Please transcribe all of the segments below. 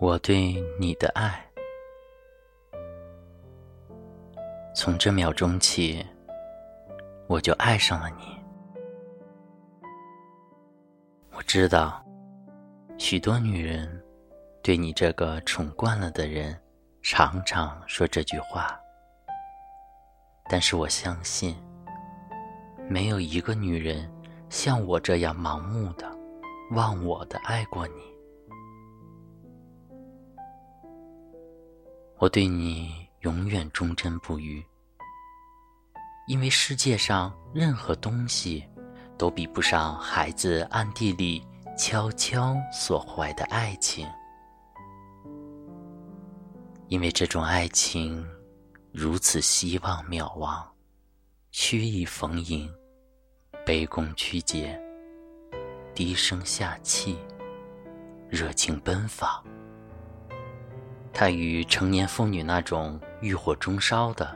我对你的爱，从这秒钟起，我就爱上了你。我知道，许多女人对你这个宠惯了的人，常常说这句话。但是我相信，没有一个女人像我这样盲目的、忘我的爱过你。我对你永远忠贞不渝，因为世界上任何东西都比不上孩子暗地里悄悄所怀的爱情，因为这种爱情如此希望渺茫，曲意逢迎，卑躬屈节，低声下气，热情奔放。它与成年妇女那种欲火中烧的、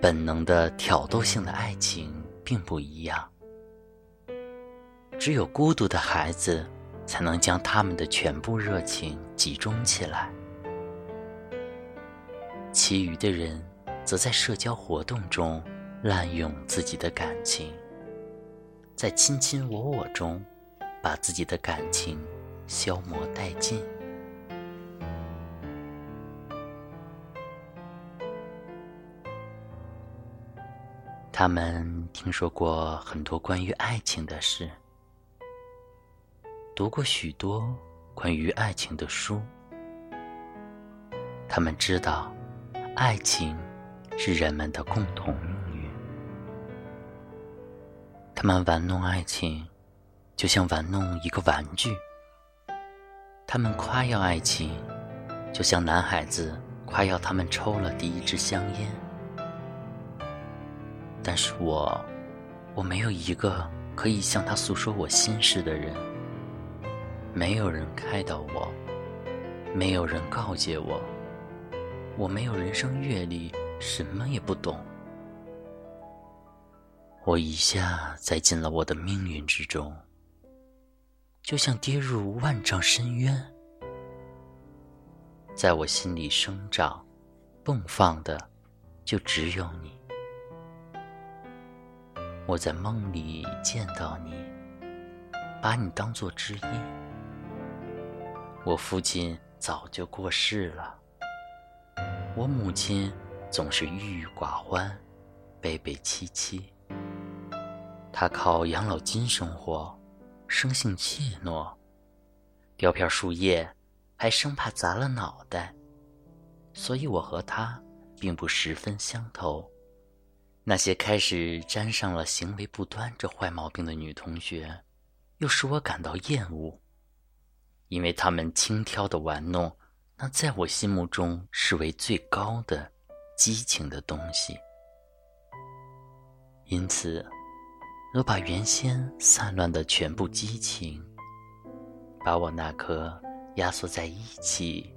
本能的挑逗性的爱情并不一样。只有孤独的孩子，才能将他们的全部热情集中起来；其余的人，则在社交活动中滥用自己的感情，在卿卿我我中，把自己的感情消磨殆尽。他们听说过很多关于爱情的事，读过许多关于爱情的书。他们知道，爱情是人们的共同命运。他们玩弄爱情，就像玩弄一个玩具。他们夸耀爱情，就像男孩子夸耀他们抽了第一支香烟。但是我，我没有一个可以向他诉说我心事的人。没有人开导我，没有人告诫我。我没有人生阅历，什么也不懂。我一下栽进了我的命运之中，就像跌入万丈深渊。在我心里生长、迸放的，就只有你。我在梦里见到你，把你当作知音。我父亲早就过世了，我母亲总是郁郁寡欢，悲悲戚戚。她靠养老金生活，生性怯懦，掉片树叶还生怕砸了脑袋，所以我和她并不十分相投。那些开始沾上了行为不端这坏毛病的女同学，又使我感到厌恶，因为她们轻佻的玩弄那在我心目中视为最高的激情的东西。因此，我把原先散乱的全部激情，把我那颗压缩在一起，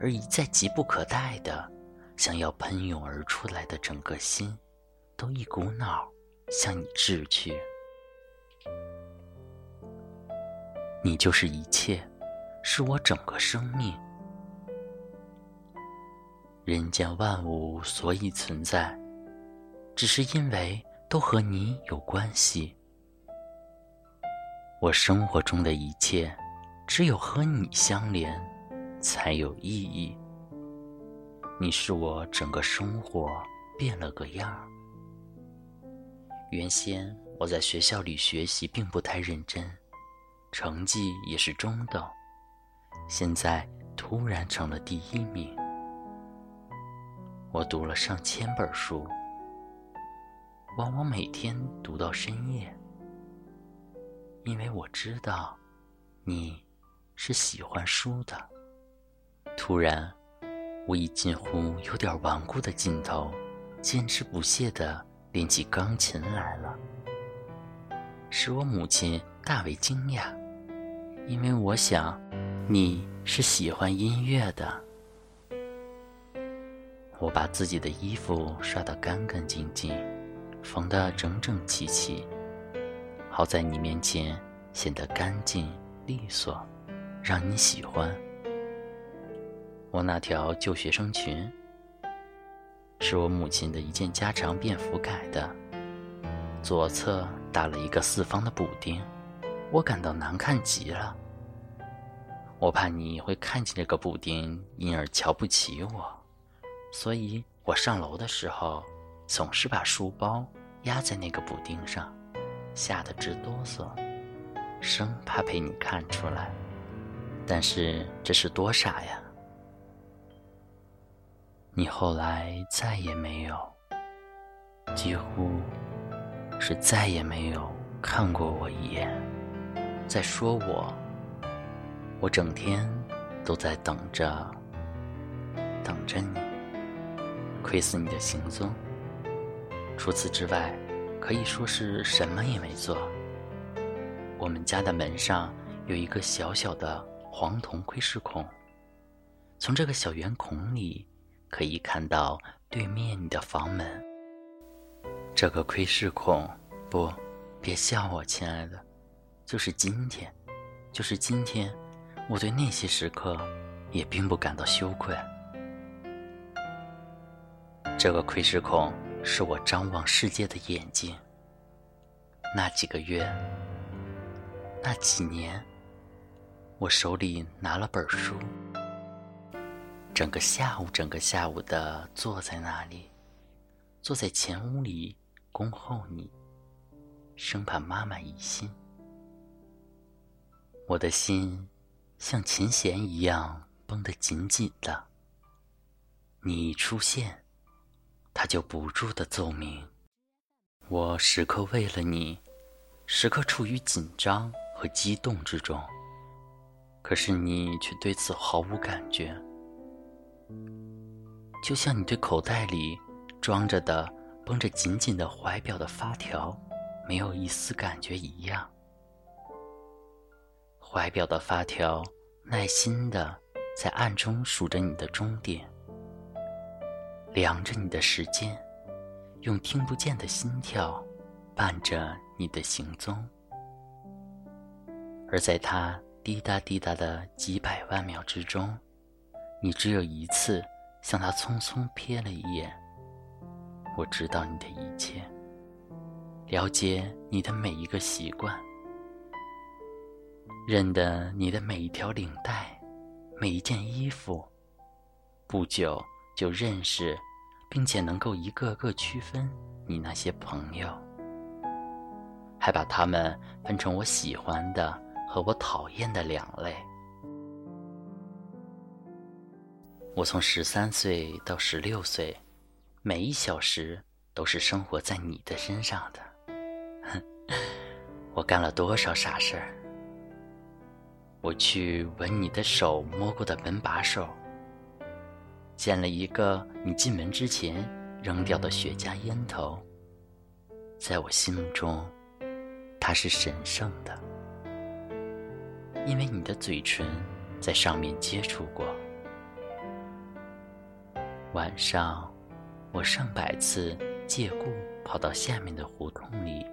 而一再急不可待的想要喷涌而出来的整个心。都一股脑向你掷去，你就是一切，是我整个生命。人间万物所以存在，只是因为都和你有关系。我生活中的一切，只有和你相连，才有意义。你是我整个生活变了个样儿。原先我在学校里学习并不太认真，成绩也是中等。现在突然成了第一名。我读了上千本书，往往每天读到深夜，因为我知道你是喜欢书的。突然，我以近乎有点顽固的劲头，坚持不懈的。练起钢琴来了，使我母亲大为惊讶，因为我想你是喜欢音乐的。我把自己的衣服刷得干干净净，缝得整整齐齐，好在你面前显得干净利索，让你喜欢。我那条旧学生裙，是我母亲的一件家常便服改的，左侧打了一个四方的补丁，我感到难看极了。我怕你会看见这个补丁，因而瞧不起我，所以我上楼的时候总是把书包压在那个补丁上，吓得直哆嗦，生怕被你看出来。但是这是多傻呀！你后来再也没有，几乎是再也没有看过我一眼。在说我。我整天都在等着，等着你，窥伺你的行踪。除此之外，可以说是什么也没做。我们家的门上有一个小小的黄铜窥视孔，从这个小圆孔里可以看到对面你的房门。这个窥视孔，不，别笑我，亲爱的，就是今天，就是今天。我对那些时刻也并不感到羞愧。这个窥视孔是我张望世界的眼睛。那几个月，那几年，我手里拿了本书，整个下午，整个下午的坐在那里，坐在前屋里恭候你，生怕妈妈疑心。我的心。像琴弦一样绷得紧紧的。你一出现，它就不住的奏鸣。我时刻为了你，时刻处于紧张和激动之中。可是你却对此毫无感觉，就像你对口袋里装着的绷着紧紧的怀表的发条没有一丝感觉一样。怀表的发条耐心的在暗中数着你的终点，量着你的时间，用听不见的心跳伴着你的行踪。而在它滴答滴答的几百万秒之中，你只有一次向他匆匆瞥了一眼。我知道你的一切，了解你的每一个习惯。认得你的每一条领带，每一件衣服，不久就认识，并且能够一个个区分你那些朋友，还把他们分成我喜欢的和我讨厌的两类。我从十三岁到十六岁，每一小时都是生活在你的身上的。哼，我干了多少傻事儿！我去闻你的手摸过的门把手，捡了一个你进门之前扔掉的雪茄烟头，在我心目中，它是神圣的，因为你的嘴唇在上面接触过。晚上，我上百次借故跑到下面的胡同里，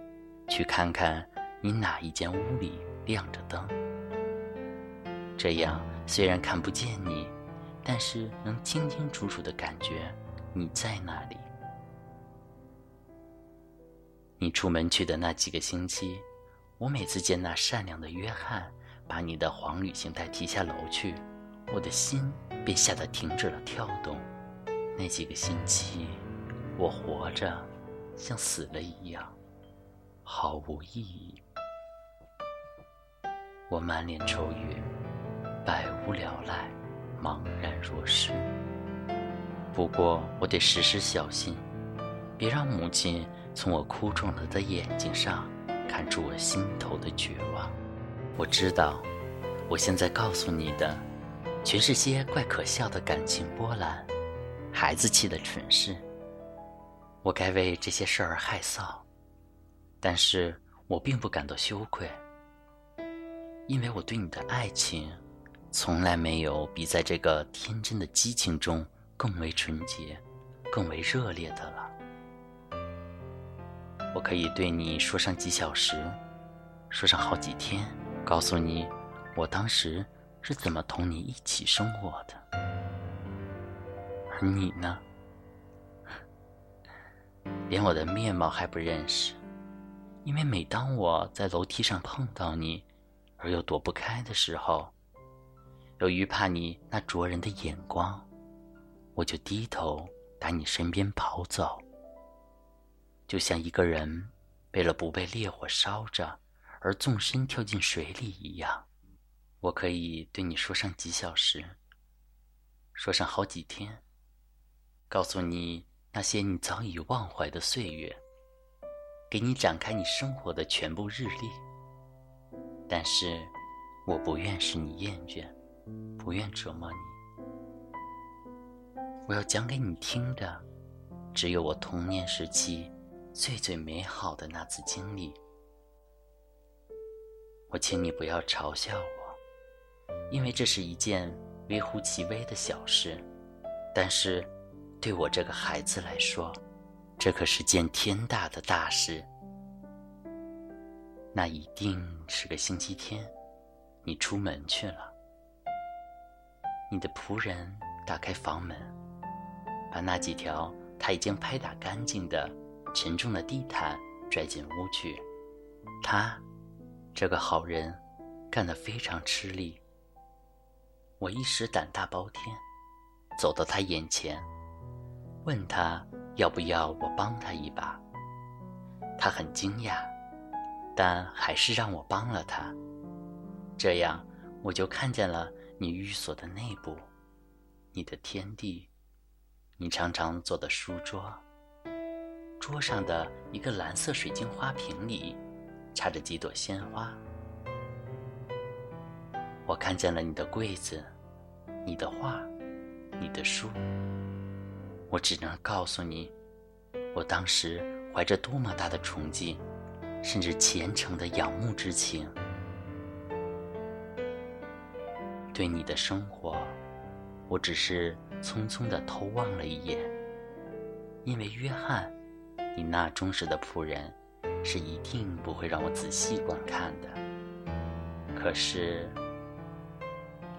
去看看你哪一间屋里亮着灯。这样虽然看不见你，但是能清清楚楚的感觉你在那里。你出门去的那几个星期，我每次见那善良的约翰把你的黄旅行袋提下楼去，我的心便吓得停止了跳动。那几个星期，我活着像死了一样，毫无意义。我满脸愁云。百无聊赖，茫然若失。不过我得时时小心，别让母亲从我哭肿了的眼睛上看出我心头的绝望。我知道，我现在告诉你的，全是些怪可笑的感情波澜，孩子气的蠢事。我该为这些事儿害臊，但是我并不感到羞愧，因为我对你的爱情。从来没有比在这个天真的激情中更为纯洁、更为热烈的了。我可以对你说上几小时，说上好几天，告诉你我当时是怎么同你一起生活的。而你呢？连我的面貌还不认识，因为每当我在楼梯上碰到你，而又躲不开的时候，由于怕你那灼人的眼光，我就低头打你身边跑走，就像一个人为了不被烈火烧着而纵身跳进水里一样。我可以对你说上几小时，说上好几天，告诉你。那些你早已忘怀的岁月，给你展开你生活的全部日历。但是，我不愿使你厌倦，不愿折磨你。我要讲给你听的，只有我童年时期最最美好的那次经历。我请你不要嘲笑我，因为这是一件微乎其微的小事，但是。对我这个孩子来说，这可是件天大的大事。那一定是个星期天，你出门去了。你的仆人打开房门，把那几条他已经拍打干净的沉重的地毯拽进屋去。他，这个好人，干得非常吃力。我一时胆大包天，走到他眼前。问他要不要我帮他一把，他很惊讶，但还是让我帮了他。这样我就看见了你寓所的内部，你的天地，你常常坐的书桌，桌上的一个蓝色水晶花瓶里插着几朵鲜花。我看见了你的柜子，你的画，你的书。我只能告诉你，我当时怀着多么大的崇敬，甚至虔诚的仰慕之情。对你的生活，我只是匆匆的偷望了一眼，因为约翰，你那忠实的仆人，是一定不会让我仔细观看的。可是，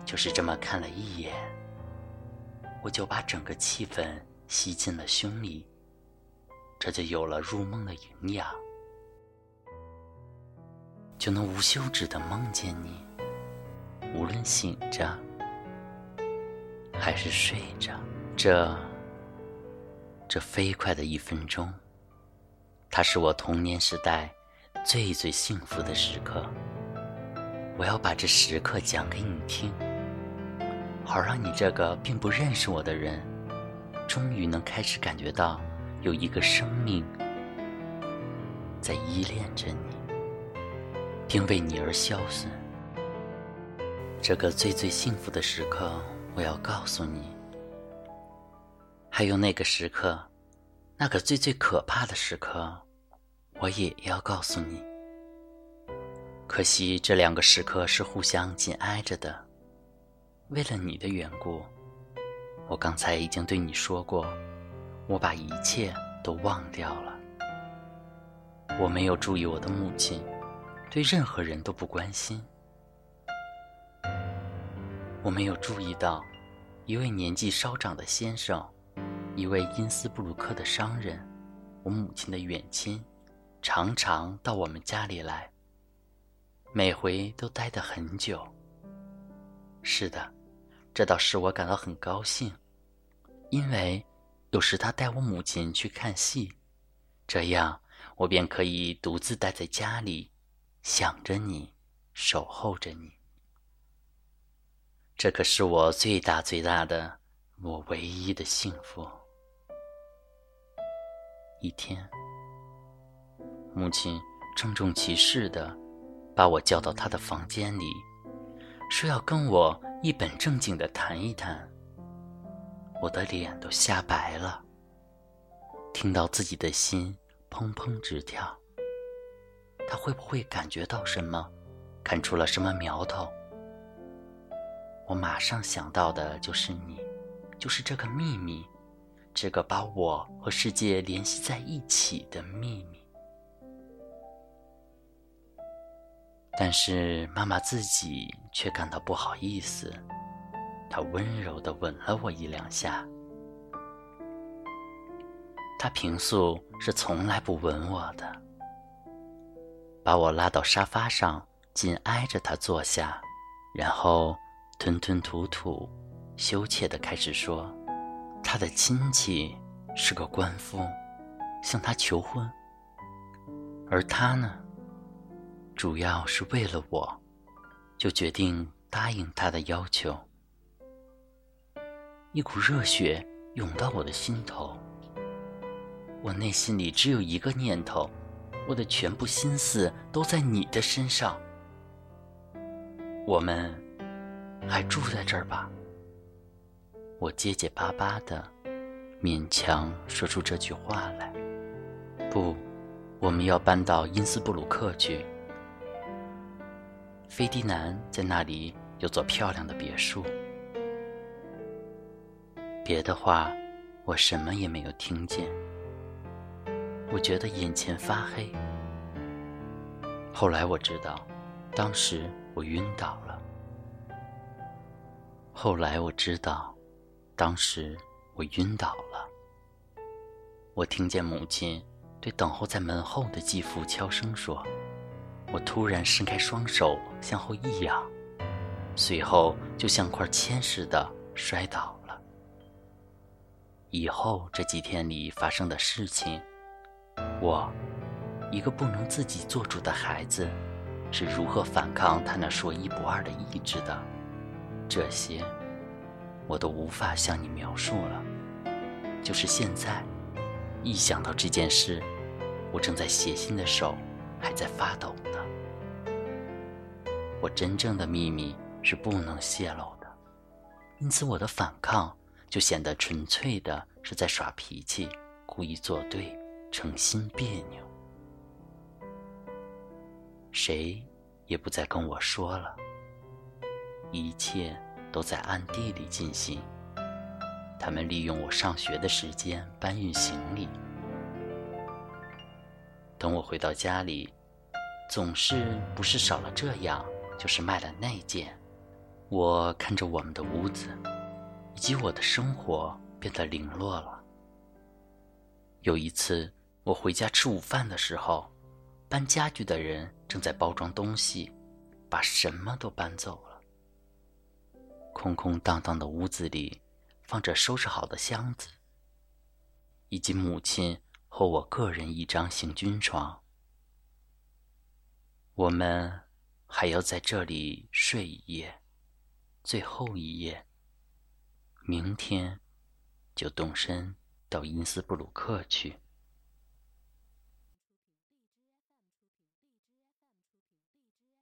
就是这么看了一眼，我就把整个气氛。吸进了胸里，这就有了入梦的营养，就能无休止的梦见你。无论醒着还是睡着，这这飞快的一分钟，它是我童年时代最最幸福的时刻。我要把这时刻讲给你听，好让你这个并不认识我的人。终于能开始感觉到，有一个生命在依恋着你，并为你而消损。这个最最幸福的时刻，我要告诉你；还有那个时刻，那个最最可怕的时刻，我也要告诉你。可惜这两个时刻是互相紧挨着的，为了你的缘故。我刚才已经对你说过，我把一切都忘掉了。我没有注意我的母亲，对任何人都不关心。我没有注意到，一位年纪稍长的先生，一位因斯布鲁克的商人，我母亲的远亲，常常到我们家里来，每回都待得很久。是的。这倒使我感到很高兴，因为有时他带我母亲去看戏，这样我便可以独自待在家里，想着你，守候着你。这可是我最大最大的，我唯一的幸福。一天，母亲郑重其事的把我叫到她的房间里，说要跟我。一本正经的谈一谈，我的脸都吓白了。听到自己的心砰砰直跳，他会不会感觉到什么，看出了什么苗头？我马上想到的就是你，就是这个秘密，这个把我和世界联系在一起的秘密。但是妈妈自己却感到不好意思，她温柔地吻了我一两下，他平素是从来不吻我的，把我拉到沙发上，紧挨着他坐下，然后吞吞吐吐、羞怯地开始说：“他的亲戚是个官夫，向他求婚，而他呢，主要是为了我，就决定答应他的要求。”一股热血涌到我的心头。我内心里只有一个念头，我的全部心思都在你的身上。我们还住在这儿吧？我结结巴巴的，勉强说出这句话来。不，我们要搬到因斯布鲁克去。菲迪南在那里有座漂亮的别墅。别的话，我什么也没有听见。我觉得眼前发黑。后来我知道，当时我晕倒了。后来我知道，当时我晕倒了。我听见母亲对等候在门后的继父悄声说：“我突然伸开双手向后一仰，随后就像块铅似的摔倒了。”以后这几天里发生的事情。我，一个不能自己做主的孩子，是如何反抗他那说一不二的意志的？这些，我都无法向你描述了。就是现在，一想到这件事，我正在写信的手还在发抖。我真正的秘密是不能泄露的，因此我的反抗就显得纯粹的是在耍脾气，故意作对。诚心别扭，谁也不再跟我说了。一切都在暗地里进行。他们利用我上学的时间搬运行李。等我回到家里，总是不是少了这样，就是卖了那件。我看着我们的屋子，以及我的生活变得零落了。有一次。我回家吃午饭的时候，搬家具的人正在包装东西，把什么都搬走了。空空荡荡的屋子里，放着收拾好的箱子，以及母亲和我个人一张行军床。我们还要在这里睡一夜，最后一夜。明天就动身到因斯布鲁克去。